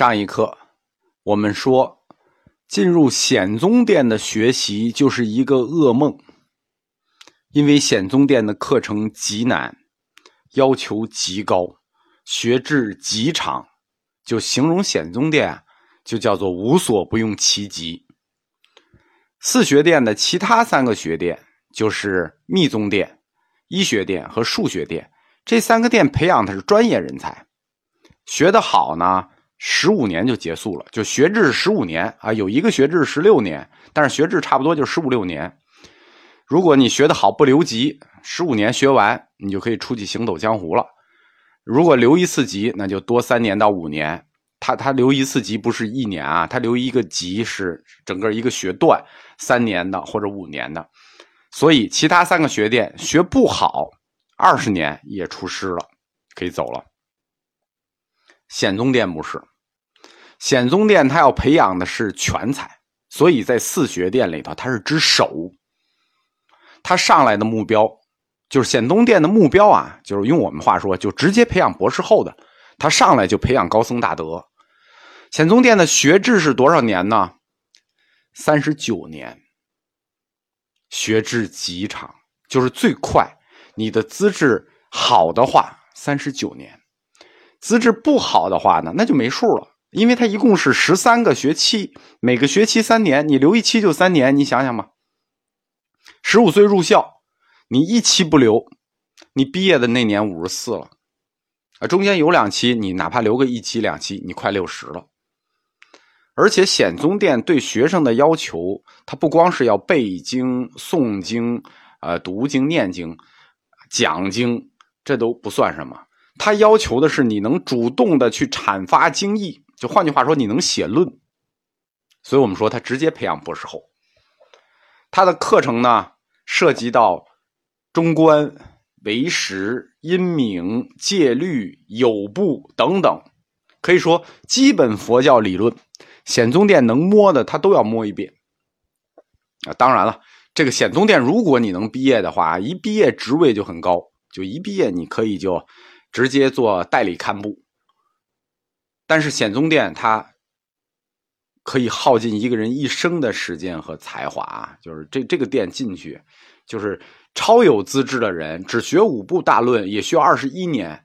上一课我们说，进入显宗殿的学习就是一个噩梦，因为显宗殿的课程极难，要求极高，学制极长，就形容显宗殿就叫做无所不用其极。四学殿的其他三个学殿就是密宗殿、医学殿和数学殿，这三个殿培养的是专业人才，学得好呢。十五年就结束了，就学制十五年啊，有一个学制十六年，但是学制差不多就十五六年。如果你学得好不留级，十五年学完，你就可以出去行走江湖了。如果留一次级，那就多三年到五年。他他留一次级不是一年啊，他留一个级是整个一个学段，三年的或者五年的。所以其他三个学店学不好，二十年也出师了，可以走了。显宗殿不是。显宗殿他要培养的是全才，所以在四学殿里头他是只手。他上来的目标就是显宗殿的目标啊，就是用我们话说，就直接培养博士后的。他上来就培养高僧大德。显宗殿的学制是多少年呢？三十九年。学制极长，就是最快。你的资质好的话，三十九年；资质不好的话呢，那就没数了。因为它一共是十三个学期，每个学期三年，你留一期就三年，你想想吧。十五岁入校，你一期不留，你毕业的那年五十四了，啊，中间有两期，你哪怕留个一期两期，你快六十了。而且显宗殿对学生的要求，他不光是要背经、诵经、呃读经、念经、讲经，这都不算什么，他要求的是你能主动的去阐发经义。就换句话说，你能写论，所以我们说他直接培养博士后。他的课程呢，涉及到中观、唯识、阴明、戒律、有部等等，可以说基本佛教理论，显宗殿能摸的他都要摸一遍。啊，当然了，这个显宗殿如果你能毕业的话，一毕业职位就很高，就一毕业你可以就直接做代理堪布。但是显宗殿它可以耗尽一个人一生的时间和才华！就是这这个殿进去，就是超有资质的人，只学五部大论也需要二十一年，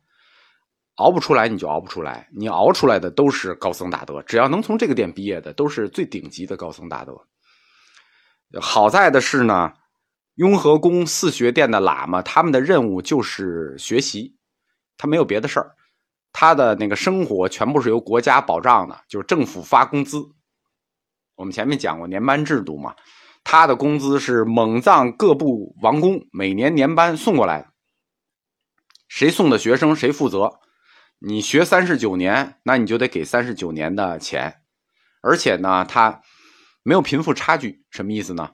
熬不出来你就熬不出来。你熬出来的都是高僧大德，只要能从这个殿毕业的，都是最顶级的高僧大德。好在的是呢，雍和宫四学殿的喇嘛他们的任务就是学习，他没有别的事儿。他的那个生活全部是由国家保障的，就是政府发工资。我们前面讲过年班制度嘛，他的工资是蒙藏各部王公每年年班送过来，谁送的学生谁负责。你学三十九年，那你就得给三十九年的钱，而且呢，他没有贫富差距，什么意思呢？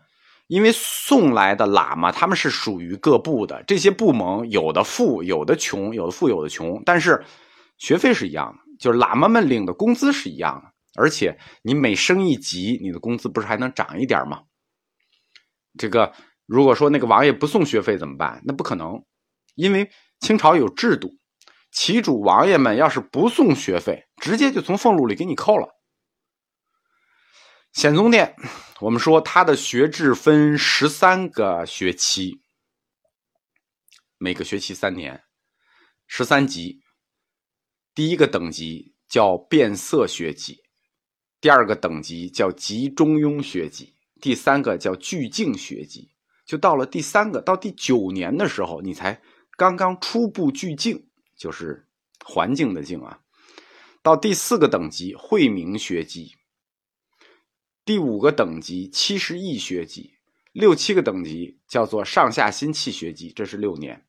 因为送来的喇嘛他们是属于各部的，这些部门有的富，有的穷，有的富，有的穷，但是。学费是一样的，就是喇嘛们领的工资是一样的，而且你每升一级，你的工资不是还能涨一点吗？这个如果说那个王爷不送学费怎么办？那不可能，因为清朝有制度，旗主王爷们要是不送学费，直接就从俸禄里给你扣了。显宗殿，我们说它的学制分十三个学期，每个学期三年，十三级。第一个等级叫变色学籍，第二个等级叫集中庸学籍，第三个叫聚静学籍。就到了第三个到第九年的时候，你才刚刚初步聚静，就是环境的静啊。到第四个等级慧明学籍，第五个等级七十亿学籍，六七个等级叫做上下心气学籍，这是六年。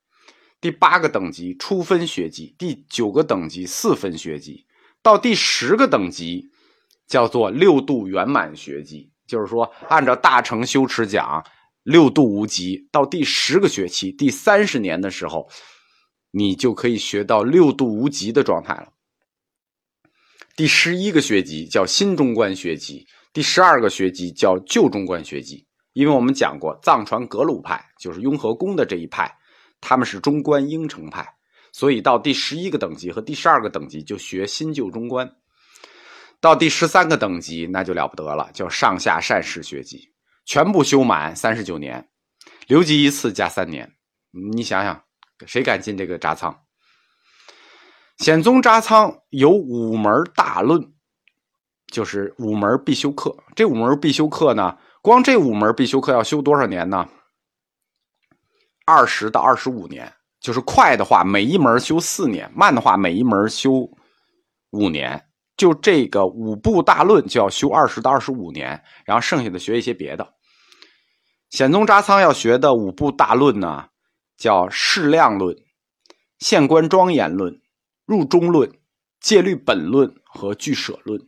第八个等级初分学籍，第九个等级四分学籍，到第十个等级叫做六度圆满学籍。就是说，按照大乘修持讲，六度无极。到第十个学期，第三十年的时候，你就可以学到六度无极的状态了。第十一个学籍叫新中观学籍，第十二个学籍叫旧中观学籍。因为我们讲过，藏传格鲁派就是雍和宫的这一派。他们是中观应成派，所以到第十一个等级和第十二个等级就学新旧中观。到第十三个等级那就了不得了，叫上下善士学籍，全部修满三十九年，留级一次加三年。你想想，谁敢进这个扎仓？显宗札仓有五门大论，就是五门必修课。这五门必修课呢，光这五门必修课要修多少年呢？二十到二十五年。就是快的话，每一门修四年；慢的话，每一门修五年。就这个五部大论就要修二十到二十五年，然后剩下的学一些别的。显宗札仓要学的五部大论呢，叫适量论、县官庄严论、入中论、戒律本论和俱舍论。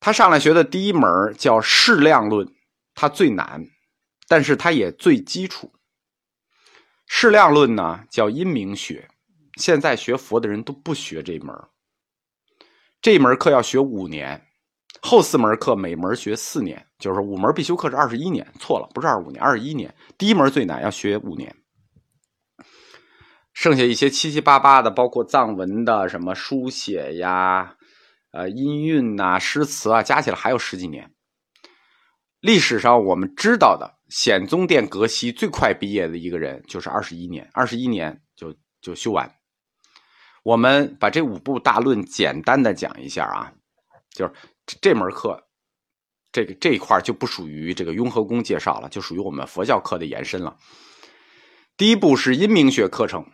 他上来学的第一门叫适量论，它最难，但是它也最基础。适量论呢，叫阴明学。现在学佛的人都不学这门这门课要学五年，后四门课每门学四年，就是五门必修课是二十一年。错了，不是二十五年，二十一年。第一门最难，要学五年。剩下一些七七八八的，包括藏文的什么书写呀、呃音韵呐、诗词啊，加起来还有十几年。历史上我们知道的。显宗殿格西最快毕业的一个人就是二十一年，二十一年就就修完。我们把这五部大论简单的讲一下啊，就是这门课，这个这一块就不属于这个雍和宫介绍了，就属于我们佛教课的延伸了。第一步是阴明学课程，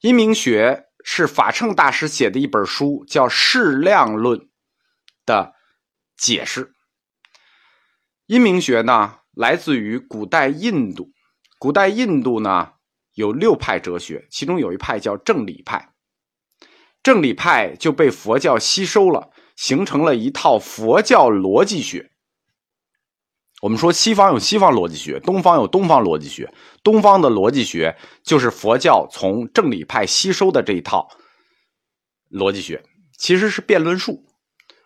阴明学是法称大师写的一本书，叫《适量论》的解释。阴明学呢？来自于古代印度，古代印度呢有六派哲学，其中有一派叫正理派，正理派就被佛教吸收了，形成了一套佛教逻辑学。我们说西方有西方逻辑学，东方有东方逻辑学，东方的逻辑学就是佛教从正理派吸收的这一套逻辑学，其实是辩论术。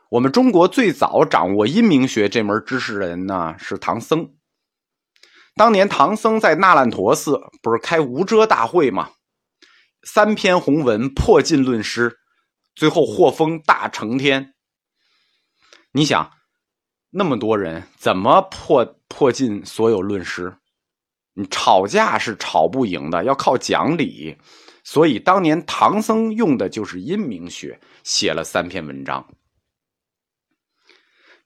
我们中国最早掌握阴明学这门知识人呢是唐僧。当年唐僧在那烂陀寺不是开无遮大会吗？三篇红文破尽论师，最后获封大成天。你想，那么多人怎么破破尽所有论师？你吵架是吵不赢的，要靠讲理。所以当年唐僧用的就是阴明学，写了三篇文章。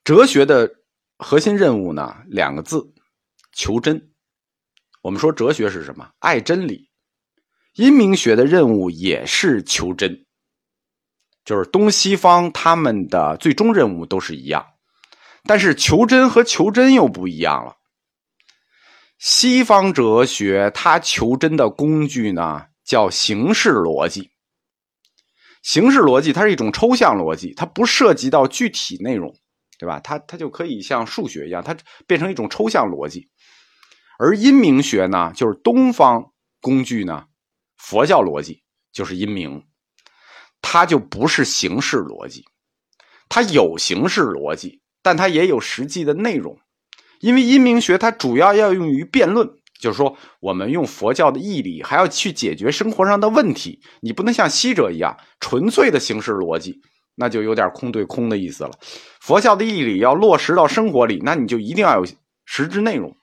哲学的核心任务呢，两个字。求真，我们说哲学是什么？爱真理。阴明学的任务也是求真，就是东西方他们的最终任务都是一样，但是求真和求真又不一样了。西方哲学它求真的工具呢，叫形式逻辑。形式逻辑它是一种抽象逻辑，它不涉及到具体内容，对吧？它它就可以像数学一样，它变成一种抽象逻辑。而阴明学呢，就是东方工具呢，佛教逻辑就是阴明，它就不是形式逻辑，它有形式逻辑，但它也有实际的内容。因为阴明学它主要要用于辩论，就是说我们用佛教的义理，还要去解决生活上的问题。你不能像西哲一样纯粹的形式逻辑，那就有点空对空的意思了。佛教的义理要落实到生活里，那你就一定要有实质内容。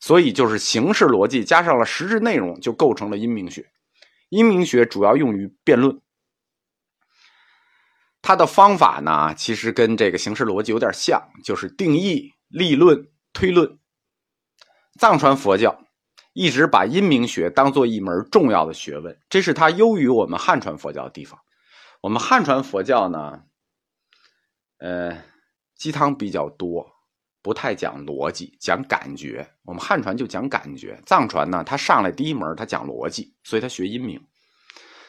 所以就是形式逻辑加上了实质内容，就构成了阴明学。阴明学主要用于辩论，它的方法呢，其实跟这个形式逻辑有点像，就是定义、立论、推论。藏传佛教一直把阴明学当做一门重要的学问，这是它优于我们汉传佛教的地方。我们汉传佛教呢，呃，鸡汤比较多。不太讲逻辑，讲感觉。我们汉传就讲感觉，藏传呢，他上来第一门他讲逻辑，所以他学阴明。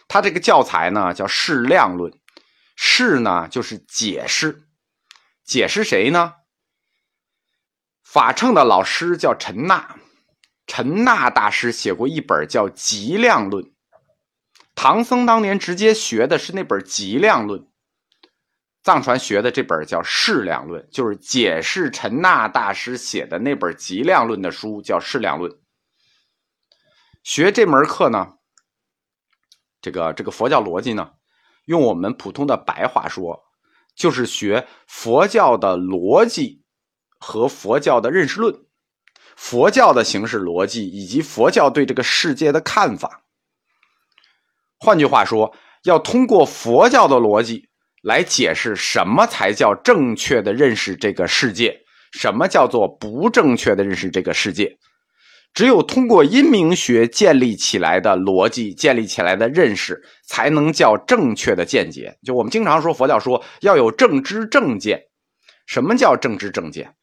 他这个教材呢叫适量论，释呢就是解释，解释谁呢？法称的老师叫陈那，陈那大师写过一本叫极量论，唐僧当年直接学的是那本极量论。藏传学的这本叫《适量论》，就是解释陈那大师写的那本《极量论》的书，叫《适量论》。学这门课呢，这个这个佛教逻辑呢，用我们普通的白话说，就是学佛教的逻辑和佛教的认识论，佛教的形式逻辑以及佛教对这个世界的看法。换句话说，要通过佛教的逻辑来解释什么才叫正确的认识这个世界，什么叫做不正确的认识这个世界。只有通过阴明学建立起来的逻辑，建立起来的认识，才能叫正确的见解。就我们经常说，佛教说要有正知正见。什么叫正知正见？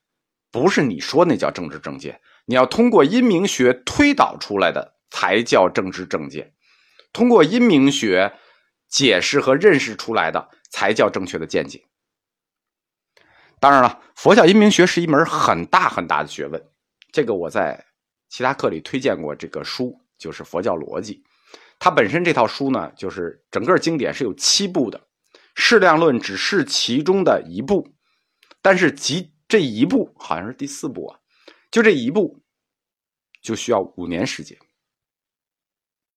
不是你说那叫正知正见，你要通过阴明学推导出来的才叫正知正见。通过阴明学解释和认识出来的才叫正确的见解。当然了，佛教阴明学是一门很大很大的学问，这个我在。其他课里推荐过这个书，就是《佛教逻辑》。它本身这套书呢，就是整个经典是有七部的，《适量论》只是其中的一部，但是即这一部好像是第四部啊，就这一部就需要五年时间。